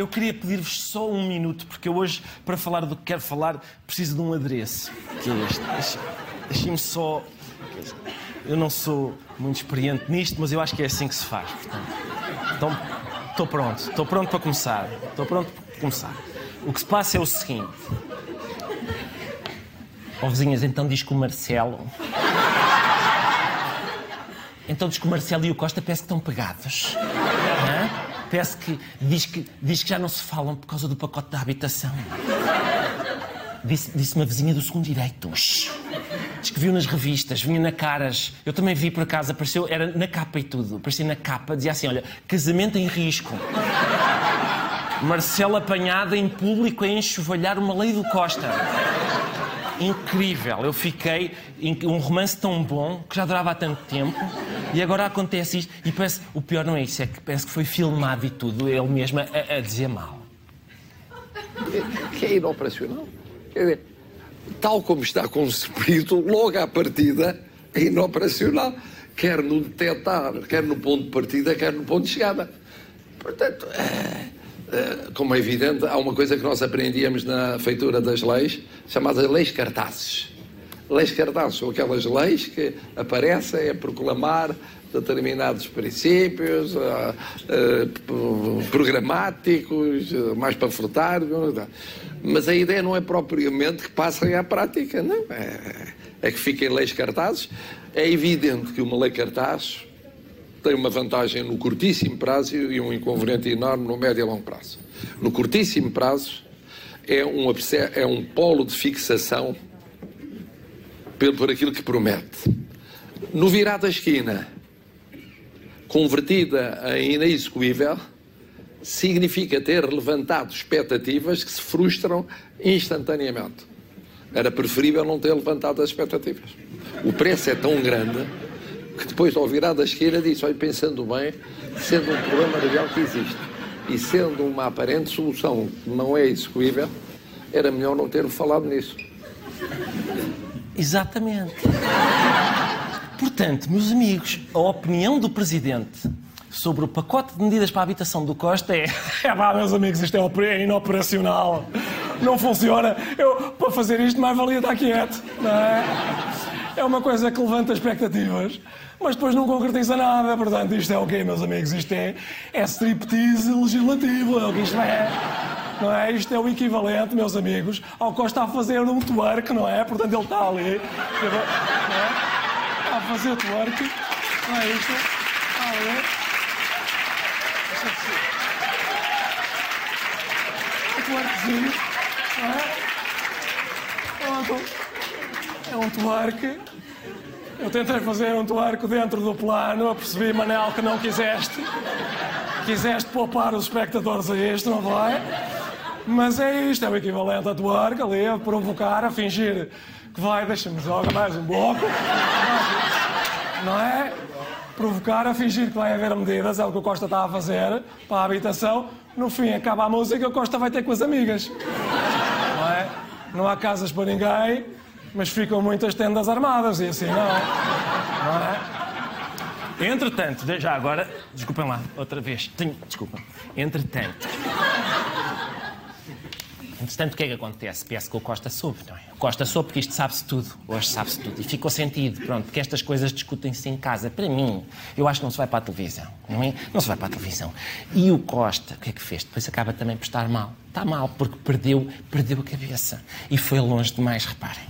Eu, queria pedir-vos só um minuto, porque eu hoje, para falar do que quero falar, preciso de um adereço. Que é este. Deixe- Deixem-me só. Eu não sou muito experiente nisto, mas eu acho que é assim que se faz. Então, estou pronto, estou pronto para começar. Estou pronto para começar. O que se passa é o seguinte. Ó vizinhas, então diz que o Marcelo. Então diz que o Marcelo e o Costa parece que estão pegados. Parece que diz, que diz que já não se falam por causa do pacote da habitação. Disse, disse uma vizinha do segundo direito. Diz que viu nas revistas, vinha na caras. Eu também vi por acaso, apareceu, era na capa e tudo. Aparecia na capa, dizia assim: olha, casamento em risco. Marcelo apanhada em público a enxovalhar uma lei do Costa. Incrível, eu fiquei. Um romance tão bom que já durava há tanto tempo e agora acontece isto. E parece. O pior não é isso, é que parece que foi filmado e tudo, ele mesmo a, a dizer mal. que é inoperacional. Quer dizer, tal como está concebido, logo à partida, é inoperacional. Quer no detectar, quer no ponto de partida, quer no ponto de chegada. Portanto, eh, eh, como é evidente, há uma coisa que nós aprendíamos na feitura das leis, chamadas leis cartazes. Leis cartazes são aquelas leis que aparecem a proclamar determinados princípios ah, p- programáticos, ah, mais panfletários. Mas a ideia não é propriamente que passem à prática, não. É, é que fiquem leis cartazes. É evidente que uma lei cartaz tem uma vantagem no curtíssimo prazo e um inconveniente enorme no médio e longo prazo. No curtíssimo prazo, é um, é um polo de fixação por aquilo que promete. No virar da esquina, convertida em inexecuível, significa ter levantado expectativas que se frustram instantaneamente. Era preferível não ter levantado as expectativas. O preço é tão grande que depois, ao virar da esquina, disse: olha, pensando bem, sendo um problema real que existe e sendo uma aparente solução que não é execuível, era melhor não ter falado nisso. Exatamente. Portanto, meus amigos, a opinião do Presidente sobre o pacote de medidas para a habitação do Costa é. É pá, meus amigos, isto é é inoperacional. Não funciona. Eu, para fazer isto, mais valia estar quieto. Não é? É uma coisa que levanta expectativas, mas depois não concretiza nada. Portanto, isto é o quê, meus amigos? Isto é, é striptease legislativo. É o que isto é. Não é? Isto é o equivalente, meus amigos, ao Costa a fazer um twerk, não é? Portanto, ele está ali. Não é? Está a fazer twerk. Não é isto? Está ali. Twerkzinho. Não é? É um twerk. Eu tentei fazer um twerk dentro do plano, eu percebi, Manel, que não quiseste. Quiseste poupar os espectadores a isto, não vai? Mas é isto, é o equivalente a twerk ali, a provocar, a fingir que vai, deixa-me jogar mais um bloco. Não é? Provocar, a fingir que vai haver medidas, é o que o Costa está a fazer para a habitação. No fim, acaba a música, o Costa vai ter com as amigas. Não é? Não há casas para ninguém, mas ficam muitas tendas armadas e assim não. Não é? Entretanto, já agora, desculpem lá, outra vez. Tenho, desculpa. Entretanto. Entretanto, o que é que acontece? Parece que o Costa soube, não é? O Costa soube porque isto sabe-se tudo. Hoje sabe-se tudo. E ficou sentido, pronto, porque estas coisas discutem-se em casa. Para mim, eu acho que não se vai para a televisão, não é? Não se vai para a televisão. E o Costa, o que é que fez? Depois acaba também por estar mal. Está mal, porque perdeu, perdeu a cabeça. E foi longe demais, reparem.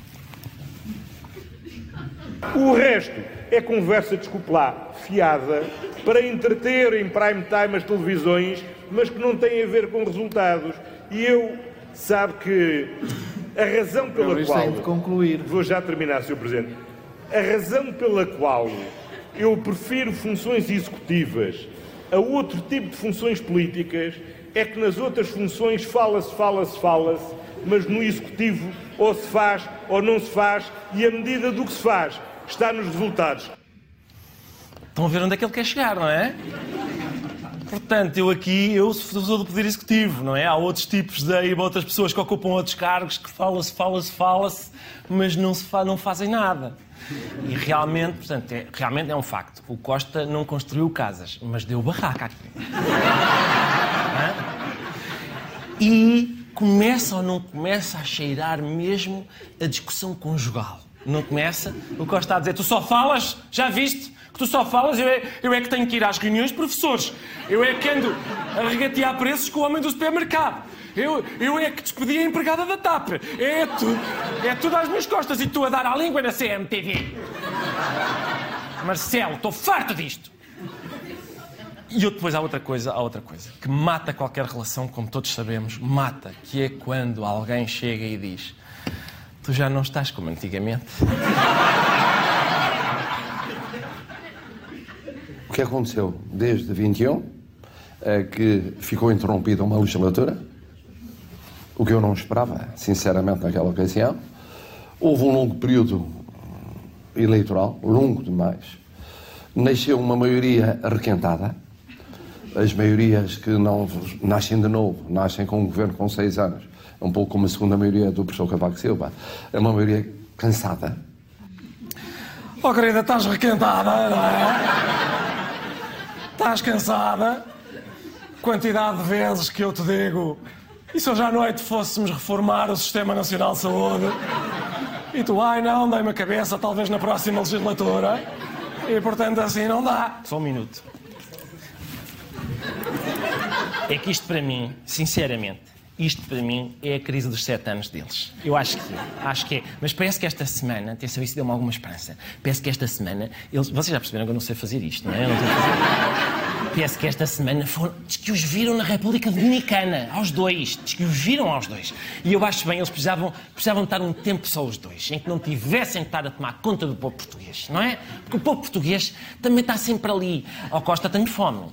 O resto é conversa, desculpe lá, fiada, para entreter em prime time as televisões, mas que não tem a ver com resultados. E eu, sabe que a razão pela Não, qual... de concluir. Vou já terminar, Sr. Presidente. A razão pela qual eu prefiro funções executivas a outro tipo de funções políticas é que nas outras funções fala-se, fala-se, fala-se, mas no executivo ou se faz ou não se faz e a medida do que se faz está nos resultados. Estão a ver onde é que ele quer chegar, não é? Portanto, eu aqui, eu sou do Poder Executivo, não é? Há outros tipos de outras pessoas que ocupam outros cargos que fala-se, fala-se, fala-se, mas não, se fa não fazem nada. E realmente, portanto, é, realmente é um facto. O Costa não construiu casas, mas deu barraca aqui. e começa ou não começa a cheirar mesmo a discussão conjugal. Não começa? O Costa está a dizer, tu só falas, já viste? Que tu só falas, eu é, eu é que tenho que ir às reuniões de professores. Eu é que ando a regatear preços com o homem do supermercado. Eu, eu é que despedi a empregada da TAP. É tu, é tudo às minhas costas e tu a dar à língua na CMTV. Marcelo, estou farto disto. E eu, depois há outra coisa, há outra coisa, que mata qualquer relação, como todos sabemos, mata, que é quando alguém chega e diz tu já não estás como antigamente. O que aconteceu desde 21 é que ficou interrompida uma legislatura, o que eu não esperava, sinceramente, naquela ocasião. Houve um longo período eleitoral, longo demais. Nasceu uma maioria requentada. As maiorias que não nascem de novo, nascem com um governo com seis anos. É um pouco como a segunda maioria do professor Cavaco Silva. É uma maioria cansada. Oh, querida, estás requentada, não é? Estás cansada? Quantidade de vezes que eu te digo e se hoje à noite fôssemos reformar o Sistema Nacional de Saúde? E tu, ai não, dei-me a cabeça, talvez na próxima legislatura. E portanto assim não dá. Só um minuto. É que isto para mim, sinceramente, isto para mim é a crise dos sete anos deles. Eu acho que é. Acho que é. Mas parece que esta semana, atenção, isso deu-me alguma esperança. Parece que esta semana, eles, vocês já perceberam que eu não sei fazer isto, não é? Eu não sei fazer parece que esta semana foram, diz que os viram na República Dominicana, aos dois, diz que os viram aos dois. E eu acho bem, eles precisavam, precisavam estar um tempo só os dois, em que não tivessem que estar a tomar conta do povo português, não é? Porque o povo português também está sempre ali. Ó Costa, tenho fome. Uh,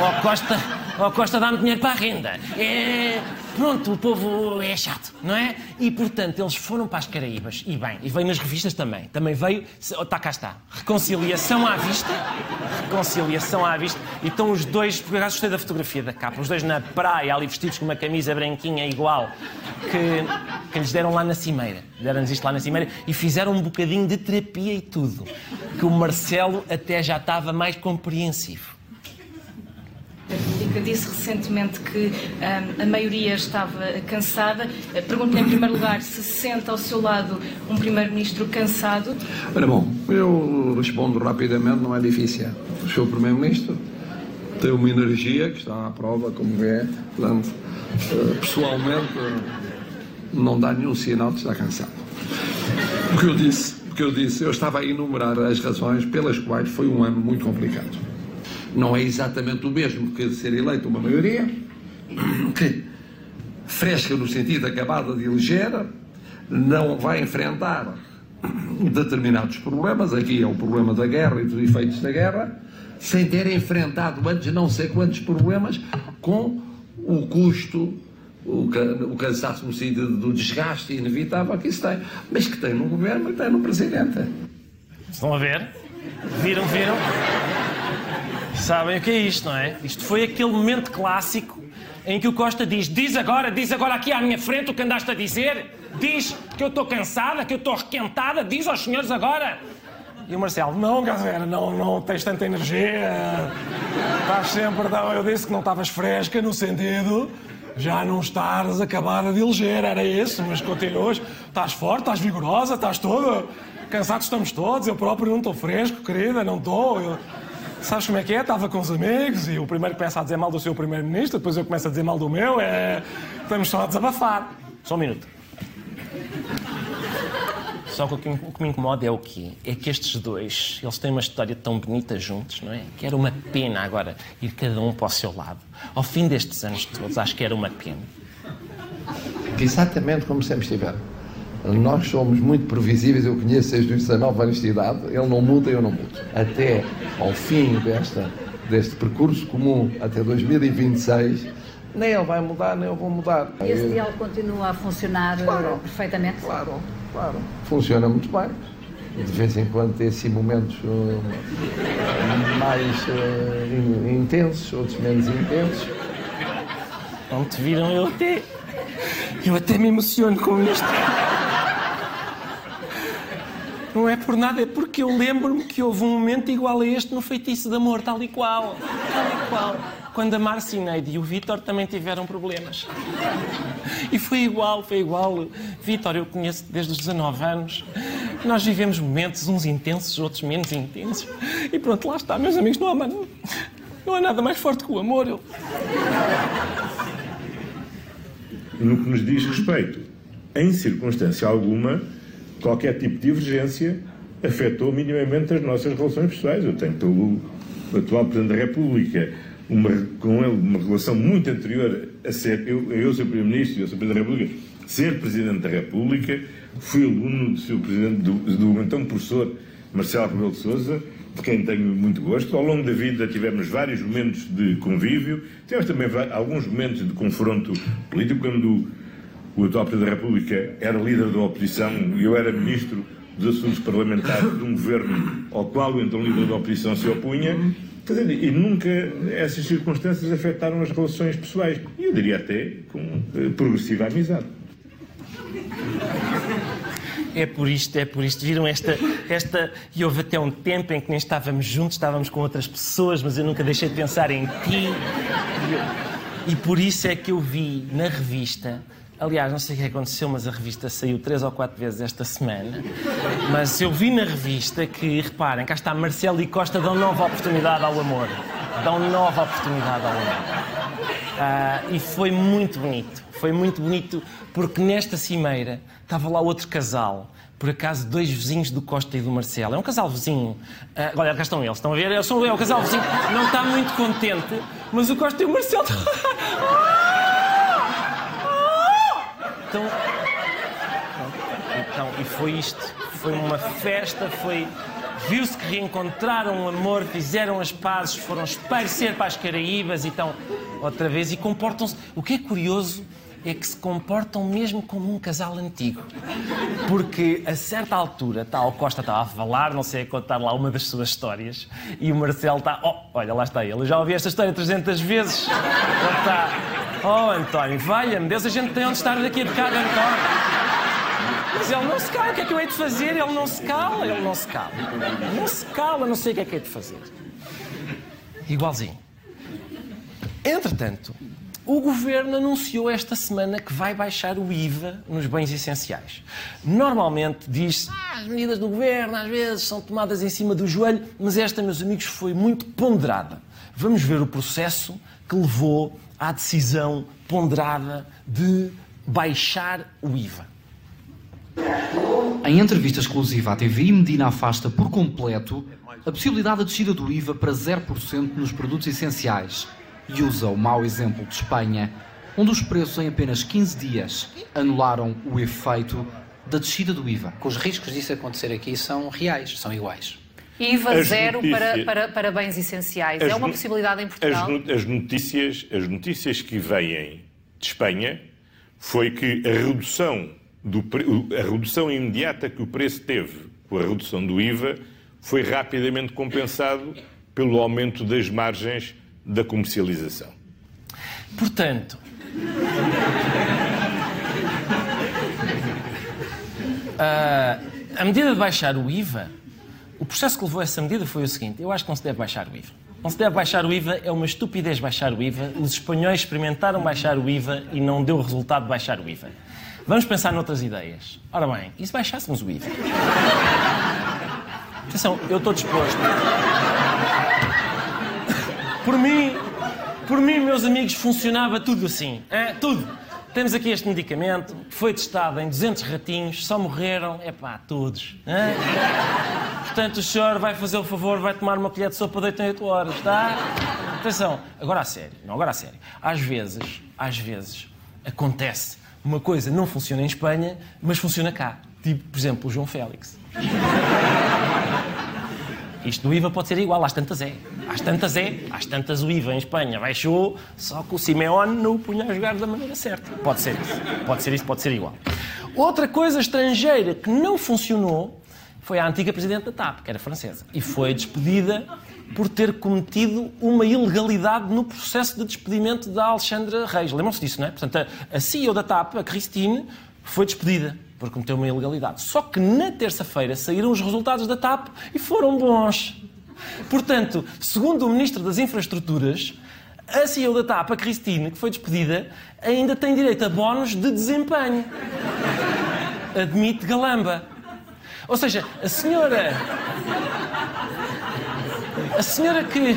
ó Costa, ó Costa, dá-me dinheiro para a renda. É, pronto, o povo é chato, não é? E, portanto, eles foram para as Caraíbas, e bem, e veio nas revistas também. Também veio, está cá está, reconciliação à vista, reconciliação à vista, e estão os dois, porque eu gostei da fotografia da capa, os dois na praia, ali vestidos com uma camisa branquinha igual, que, que lhes deram lá na cimeira. Deram-lhes isto lá na cimeira e fizeram um bocadinho de terapia e tudo. Que o Marcelo até já estava mais compreensivo. Disse recentemente que um, a maioria estava cansada. Pergunto-lhe, em primeiro lugar, se sente ao seu lado um Primeiro-Ministro cansado. Ora, bom, eu respondo rapidamente, não é difícil. O seu Primeiro-Ministro tem uma energia que está à prova, como vê, portanto, eh, pessoalmente, não dá nenhum sinal de estar cansado. O que eu disse, o que eu disse, eu estava a enumerar as razões pelas quais foi um ano muito complicado não é exatamente o mesmo que ser eleito uma maioria, que fresca no sentido acabada de eleger, não vai enfrentar determinados problemas, aqui é o problema da guerra e dos efeitos da guerra, sem ter enfrentado antes não sei quantos problemas com o custo, o, cansaço no sentido do desgaste inevitável que isso tem, mas que tem no governo e tem no presidente. Estão a ver? Viram, viram? Sabem o que é isto, não é? Isto foi aquele momento clássico em que o Costa diz: Diz agora, diz agora aqui à minha frente o que andaste a dizer, diz que eu estou cansada, que eu estou requentada, diz aos senhores agora. E o Marcelo: Não, Gazera, não, não tens tanta energia, estás sempre. Não, eu disse que não estavas fresca no sentido. Já não estás acabada de eleger, era isso, mas continuas. Estás forte, estás vigorosa, estás toda. Cansados estamos todos, eu próprio não estou fresco, querida, não estou. Sabes como é que é? Estava com os amigos e o primeiro começa a dizer mal do seu primeiro-ministro, depois eu começo a dizer mal do meu. É... Estamos só a desabafar. Só um minuto. Só que o que, o que me incomoda é o quê? É que estes dois, eles têm uma história tão bonita juntos, não é? Que era uma pena agora ir cada um para o seu lado. Ao fim destes anos todos, acho que era uma pena. Exatamente como sempre estiveram. Nós somos muito previsíveis, eu conheço desde os 19 anos de idade, ele não muda, eu não mudo. Até ao fim desta, deste percurso comum, até 2026, nem ele vai mudar, nem eu vou mudar. Esse diálogo continua a funcionar Claro. perfeitamente? Claro, claro. Funciona muito bem. De vez em quando tem assim momentos uh, mais uh, in- intensos, outros menos intensos. Não te viram, eu até. Eu até me emociono com isto. Não é por nada, é porque eu lembro-me que houve um momento igual a este no Feitiço de Amor, tal e qual. Tal e qual. Quando a Marcineide e o Vítor também tiveram problemas. E foi igual, foi igual. Vítor, eu conheço desde os 19 anos. Nós vivemos momentos, uns intensos, outros menos intensos. E pronto, lá está, meus amigos, não há, man- não há nada mais forte que o amor. Eu... No que nos diz respeito, em circunstância alguma, qualquer tipo de divergência afetou minimamente as nossas relações pessoais. Eu tenho pelo atual Presidente da República uma, com ele uma relação muito anterior a ser eu, eu ser Primeiro-Ministro e eu ser Presidente da República, ser Presidente da República, fui aluno do seu Presidente, do, do então professor Marcelo Rebelo de Sousa, de quem tenho muito gosto. Ao longo da vida tivemos vários momentos de convívio, tivemos também alguns momentos de confronto político, quando o atual da República era líder da oposição e eu era Ministro dos Assuntos Parlamentares de um governo ao qual o então líder da oposição se opunha. Dizer, e nunca essas circunstâncias afetaram as relações pessoais. E eu diria até com eh, progressiva amizade. É por isto, é por isto. Viram esta, esta. E houve até um tempo em que nem estávamos juntos, estávamos com outras pessoas, mas eu nunca deixei de pensar em ti. E, eu- e por isso é que eu vi na revista. Aliás, não sei o que aconteceu, mas a revista saiu três ou quatro vezes esta semana. Mas eu vi na revista que, reparem, cá está Marcelo e Costa dão nova oportunidade ao amor. Dão nova oportunidade ao amor. Ah, e foi muito bonito. Foi muito bonito porque nesta cimeira estava lá outro casal. Por acaso, dois vizinhos do Costa e do Marcelo. É um casal vizinho. Ah, olha, cá estão eles. Estão a ver? Eu, o casal vizinho. Não está muito contente, mas o Costa e o Marcelo. Então, então, e foi isto. Foi uma festa, foi. Viu-se que reencontraram o amor, fizeram as pazes, foram espairecer para as Caraíbas e estão outra vez e comportam-se. O que é curioso é que se comportam mesmo como um casal antigo. Porque a certa altura, o Costa estava a falar, não sei a contar lá uma das suas histórias, e o Marcelo está. Oh, olha, lá está ele. Eu já ouvi esta história 300 vezes. Ele está. Oh, António, valha-me Deus, a gente tem onde estar daqui a bocado, António. Mas ele não se cala, o que é que eu hei de fazer? Ele não se cala, ele não se cala. Não se cala, não sei o que é que hei de fazer. Igualzinho. Entretanto, o governo anunciou esta semana que vai baixar o IVA nos bens essenciais. Normalmente diz-se ah, as medidas do governo às vezes são tomadas em cima do joelho, mas esta, meus amigos, foi muito ponderada. Vamos ver o processo que levou à decisão ponderada de baixar o IVA. Em entrevista exclusiva à TVI, Medina afasta por completo a possibilidade da descida do IVA para 0% nos produtos essenciais e usa o mau exemplo de Espanha, onde os preços em apenas 15 dias anularam o efeito da descida do IVA. Os riscos disso acontecer aqui são reais, são iguais. IVA As zero notícias- para, para, para bens essenciais. As é uma no- possibilidade em As, Portugal? no- as notícias, as notícias que vêm de Espanha foi que a redução, do, a redução imediata que o preço teve com a redução do IVA foi rapidamente compensado pelo aumento das margens da comercialização. Portanto, ah, a medida de baixar o IVA, o processo que levou a essa medida foi o seguinte: eu acho que não se deve baixar o IVA. Não se deve baixar o IVA, é uma estupidez baixar o IVA. Os espanhóis experimentaram baixar o IVA e não deu resultado baixar o IVA. Vamos pensar noutras ideias. Ora bem, e se baixássemos o IVA? Atenção, eu estou disposto. Por mim, por mim, meus amigos, funcionava tudo assim. É, tudo. Temos aqui este medicamento, que foi testado em 200 ratinhos, só morreram, é pá, todos. hã? Portanto, o senhor vai fazer o favor, vai tomar uma colher de sopa de 8 em 8 horas, tá? Atenção, agora a sério, não, agora a sério. Às vezes, às vezes, acontece uma coisa não funciona em Espanha, mas funciona cá. Tipo, por exemplo, o João Félix. Isto do IVA pode ser igual, às tantas é. Às tantas é, às tantas o IVA em Espanha baixou, só que o Simeone não o punha a jogar da maneira certa. Pode ser isso. Pode ser isso, pode ser igual. Outra coisa estrangeira que não funcionou foi a antiga presidente da TAP, que era francesa, e foi despedida por ter cometido uma ilegalidade no processo de despedimento da Alexandra Reis. Lembram-se disso, não é? Portanto, a, CEO da TAP, a Christine, foi despedida por cometer uma ilegalidade. Só que na terça-feira saíram os resultados da TAP e foram bons. Portanto, segundo o Ministro das Infraestruturas, a CEO da TAP, a Christine, que foi despedida, ainda tem direito a bónus de desempenho. Admite Galamba. Ou seja, a senhora. A senhora que.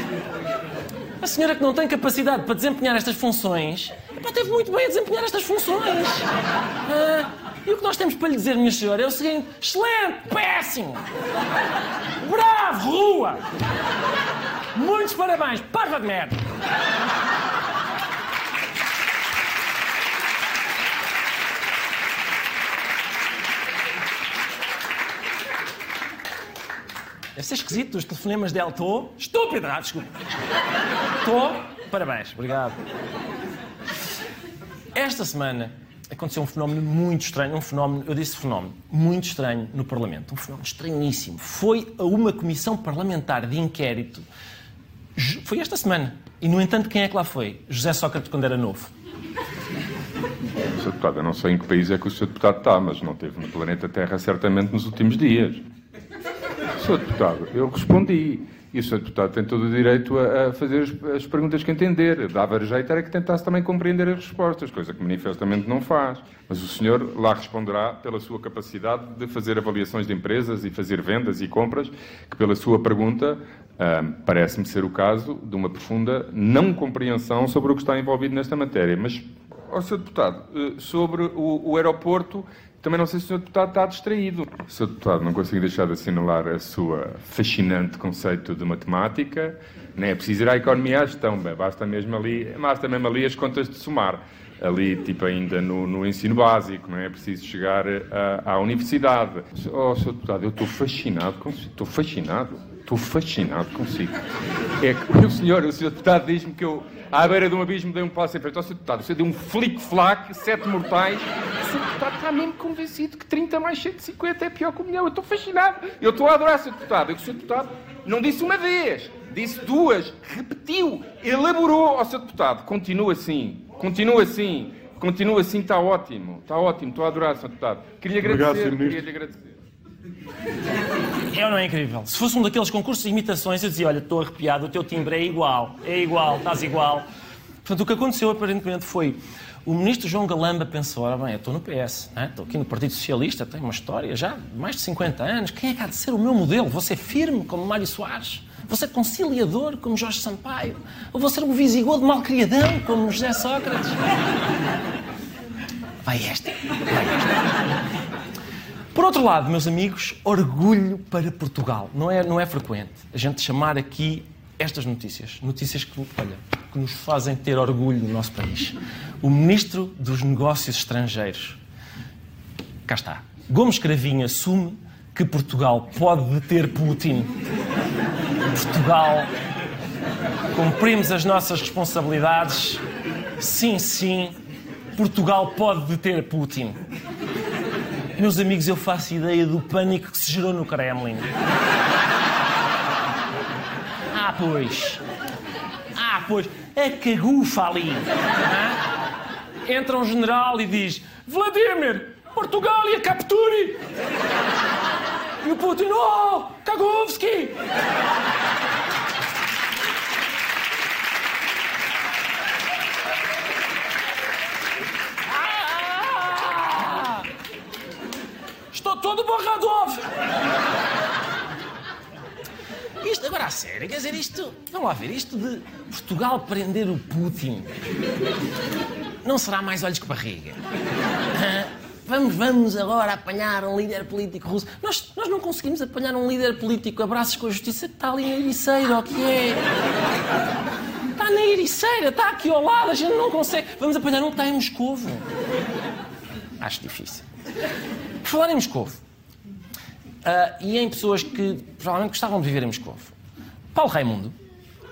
A senhora que não tem capacidade para desempenhar estas funções, epá, teve muito bem a desempenhar estas funções. Ah, e o que nós temos para lhe dizer, minha senhora, é o seguinte: excelente, péssimo, bravo, rua, muitos parabéns, parva de merda. Deve ser esquisito os telefonemas dela. Estou. Estúpido! Ah, desculpa. Estou. Parabéns. Obrigado. Esta semana aconteceu um fenómeno muito estranho. Um fenómeno, eu disse fenómeno, muito estranho no Parlamento. Um fenómeno estranhíssimo. Foi a uma comissão parlamentar de inquérito. Foi esta semana. E, no entanto, quem é que lá foi? José Sócrates, quando era novo. Sr. Deputado, eu não sei em que país é que o Sr. Deputado está, mas não esteve no planeta Terra certamente nos últimos dias. Sr. Deputado, eu respondi. E o Sr. Deputado tem todo o direito a, a fazer as, as, perguntas que entender. Dava jeito era que tentasse também compreender as respostas, coisa que manifestamente não faz. Mas o senhor lá responderá pela sua capacidade de fazer avaliações de empresas e fazer vendas e compras, que pela sua pergunta hum, parece-me ser o caso de uma profunda não compreensão sobre o que está envolvido nesta matéria. Mas, ó Sr. Deputado, eh, sobre o, o aeroporto também não sei se o Sr. Deputado está distraído. Sr. Deputado, não consigo deixar de assinalar a sua fascinante conceito de matemática. Nem é preciso ir à economia à gestão, basta mesmo ali, basta mesmo ali as contas de somar. Ali, tipo, ainda no, no ensino básico, não é preciso chegar à, à universidade. Oh, Sr. Deputado, eu estou fascinado. Estou fascinado. Estou fascinado consigo. É que o senhor, o senhor deputado diz-me que eu, à beira de um abismo, dei um passo em frente. Ó, senhor deputado, você deu um flic-flac, sete mortais. O senhor deputado está mesmo convencido que 30 mais 150 é pior que um milhão. Eu estou fascinado. Eu estou a adorar, senhor deputado. E o senhor deputado não disse uma vez, disse duas, repetiu, elaborou. Ó, senhor deputado, continua assim, continua assim. Continua assim, está ótimo. Está ótimo, estou a adorar, Sr. Deputado. Queria agradecer, Obrigado, queria lhe agradecer. É ou não é incrível? Se fosse um daqueles concursos de imitações, eu dizia: Olha, estou arrepiado, o teu timbre é igual, é igual, estás igual. Portanto, o que aconteceu aparentemente foi. O ministro João Galamba pensou: ora bem, eu estou no PS, né? estou aqui no Partido Socialista, tenho uma história já de mais de 50 anos. Quem é que há de ser o meu modelo? Vou ser firme como Mário Soares? Vou ser conciliador como Jorge Sampaio? Ou vou ser um visigodo malcriadão como José Sócrates? Vai esta. Vai esta. Por outro lado, meus amigos, orgulho para Portugal. Não é, não é frequente a gente chamar aqui estas notícias. Notícias que, olha, que nos fazem ter orgulho no nosso país. O Ministro dos Negócios Estrangeiros. Cá está. Gomes Cravinho assume que Portugal pode deter Putin. Portugal. Cumprimos as nossas responsabilidades. Sim, sim. Portugal pode deter Putin. Meus amigos, eu faço ideia do pânico que se gerou no Kremlin. Ah, pois. Ah, pois. A cagufa ali. Ah? Entra um general e diz: Vladimir, Portugal capture! E o Putin: Oh, Kagovski! Todo borrador! Isto, agora a sério, quer dizer, isto. Vamos lá ver, isto de Portugal prender o Putin. Não será mais olhos que barriga? Vamos, vamos agora apanhar um líder político russo. Nós, nós não conseguimos apanhar um líder político a braços com a justiça que está ali na Ericeira, o que é? Está na Ericeira, está aqui ao lado, a gente não consegue. Vamos apanhar um que está em Moscovo. Acho difícil. Por falar em Moscovo, ah, e em pessoas que provavelmente gostavam de viver em Moscovo, Paulo Raimundo,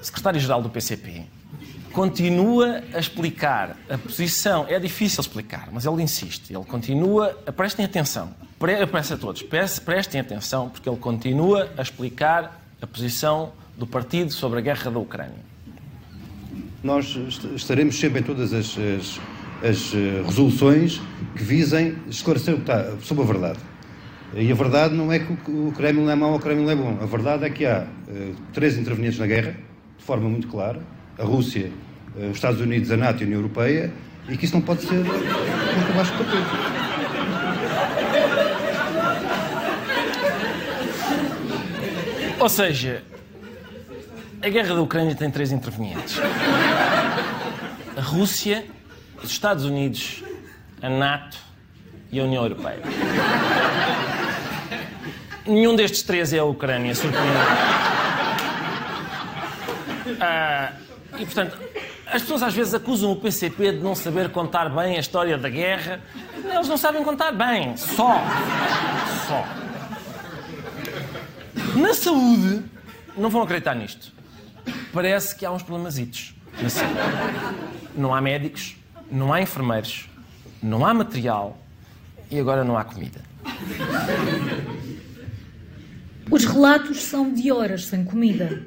secretário-geral do PCP, continua a explicar a posição. É difícil explicar, mas ele insiste. Ele continua. Prestem atenção. Pre- peço a todos, prestem atenção, porque ele continua a explicar a posição do partido sobre a guerra da Ucrânia. Nós est- estaremos sempre em todas as, as- as, eh, resoluções que visem esclarecer o que está sobre a verdade. E a verdade não é que o- Kremlin é mau ou o Kremlin é bom. A verdade é que há eh, três intervenientes na guerra, de forma muito clara: a Rússia, eh, os Estados Unidos, a NATO e a União Europeia, e que isso não pode ser nunca mais tapete. Ou seja, a guerra da Ucrânia tem três intervenientes: a Rússia, os Estados Unidos, a NATO e a União Europeia. Nenhum destes três é a Ucrânia, surpreendente. Ah, e, portanto, as pessoas às vezes acusam o PCP de não saber contar bem a história da guerra. Eles não sabem contar bem, só. Só. Na saúde, não vão acreditar nisto. Parece que há uns saúde. Não há médicos, não há enfermeiros, não há material e agora não há comida. Os relatos são de horas sem comida.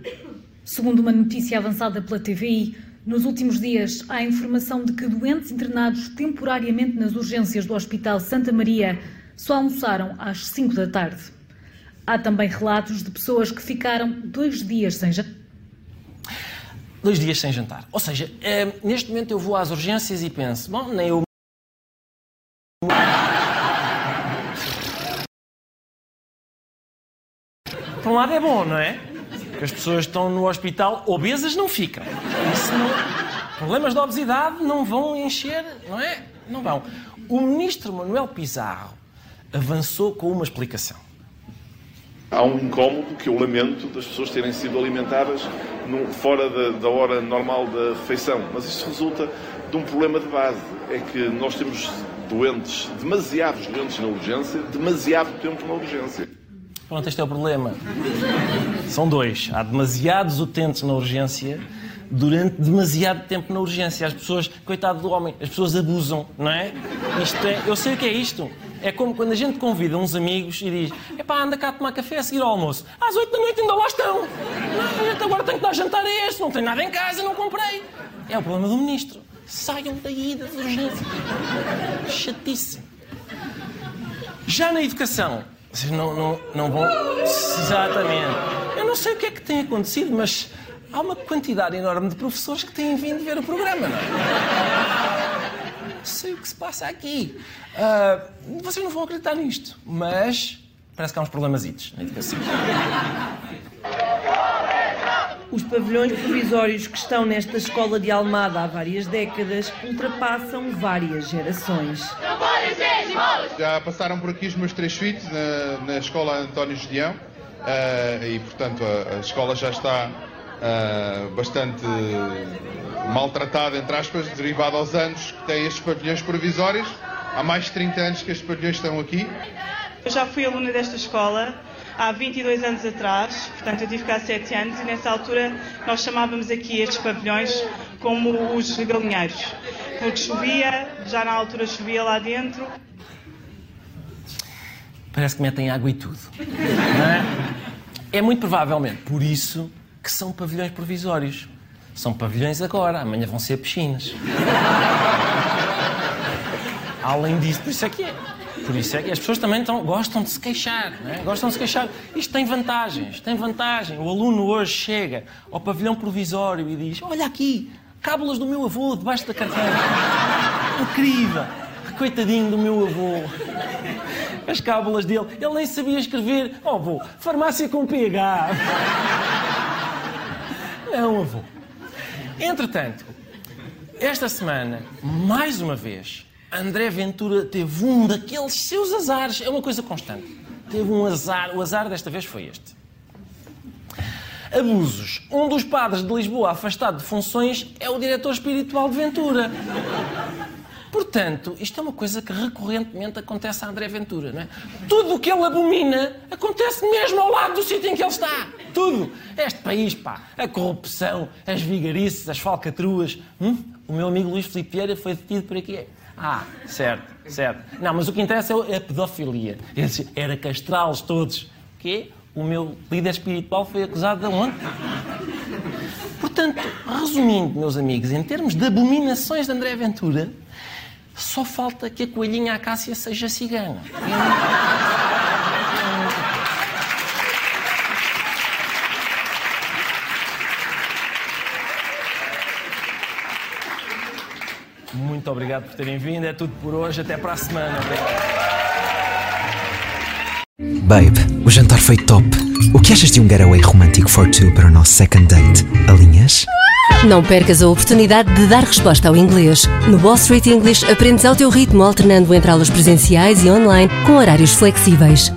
Segundo uma notícia avançada pela TVI, nos últimos dias há informação de que doentes internados temporariamente nas urgências do Hospital Santa Maria só almoçaram às 5 da tarde. Há também relatos de pessoas que ficaram dois dias sem jantar. Dois dias sem jantar. Ou seja, eh, neste momento eu vou às urgências e penso, bom, nem eu. Por um lado é bom, não é? Porque as pessoas estão no hospital obesas não ficam. Não... Problemas de obesidade não vão encher, não é? Não vão. O ministro Manuel Pizarro avançou com uma explicação. Há um incómodo que eu lamento das pessoas terem sido alimentadas fora da, da hora normal da refeição, mas isso resulta de um problema de base. É que nós temos doentes, demasiados doentes na urgência, demasiado tempo na urgência. Pronto, este é o problema. São dois. Há demasiados utentes na urgência durante demasiado tempo na urgência. As pessoas, coitado do homem, as pessoas abusam, não é? Isto é, eu sei o que é isto. É como quando a gente convida uns amigos e diz: epá, anda cá a tomar café a seguir ao almoço. Às oito da noite ainda lá estão. Não, gente agora tem que dar jantar a este, não tem nada em casa, não comprei. É o problema do ministro. Saiam daí das urgências. Chatice. Já na educação, vocês não, não, não vão. Exatamente. Eu não sei o que é que tem acontecido, mas há uma quantidade enorme de professores que têm vindo ver o programa, não é? Sei o que se passa aqui. Ah, vocês não vão acreditar nisto, mas parece que há uns problemazitos na educação. Os pavilhões provisórios que estão nesta escola de Almada há várias décadas ultrapassam várias gerações. Já passaram por aqui os meus três filhos na, na escola António Gedeão eh, e, portanto, a, a escola já está eh, bastante maltratada, entre aspas, derivado aos anos que tem estes pavilhões provisórios. Há mais de 30 anos que estes pavilhões estão aqui. Eu já fui aluna desta escola há 22 anos atrás, portanto eu tive cá 7 anos e nessa altura nós chamávamos aqui estes pavilhões como os galinheiros, porque chovia, já na altura chovia lá dentro. Parece que metem água e tudo. É? É muito provavelmente por isso que são pavilhões provisórios. São pavilhões agora, amanhã vão ser piscinas. Além disso, por isso é que é. Por isso é que as pessoas também estão- gostam de se queixar, não é? gostam de se queixar. Isto tem vantagens, tem vantagem. O aluno hoje chega ao pavilhão provisório e diz: Olha aqui, cábulas do meu avô debaixo da carteira. Incrível! Coitadinho do meu avô. As cábulas dele, ele nem sabia escrever. Oh, avô, farmácia com PH. Não, avô. Entretanto, esta semana, mais uma vez, André Ventura teve um daqueles seus azares. É uma coisa constante. Teve um azar. O azar desta vez foi este. Abusos. Um dos padres de Lisboa afastado de funções é o diretor espiritual de Ventura. Portanto, isto é uma coisa que recorrentemente acontece a André Ventura, não é? Tudo o que ele abomina acontece mesmo ao lado do sítio em que ele está. Tudo. Este país, pá, a corrupção, as vigarices, as falcatruas. Hum? O meu amigo Luís Filipe Vieira foi detido por aqui. Ah, certo, certo. Não, mas o que interessa é a pedofilia. Esse era castrá-los todos. O quê? O meu líder espiritual foi acusado de onde? Portanto, resumindo, meus amigos, em termos de abominações de André Ventura, só falta que a coelhinha Acácia seja cigana. Muito obrigado por terem vindo. É tudo por hoje. Até para a semana. Obrigado. Babe, o jantar foi top. O que achas de um getaway romântico for two para o nosso second date? Alinhas? Não percas a oportunidade de dar resposta ao inglês. No Wall Street English aprendes ao teu ritmo, alternando entre aulas presenciais e online com horários flexíveis.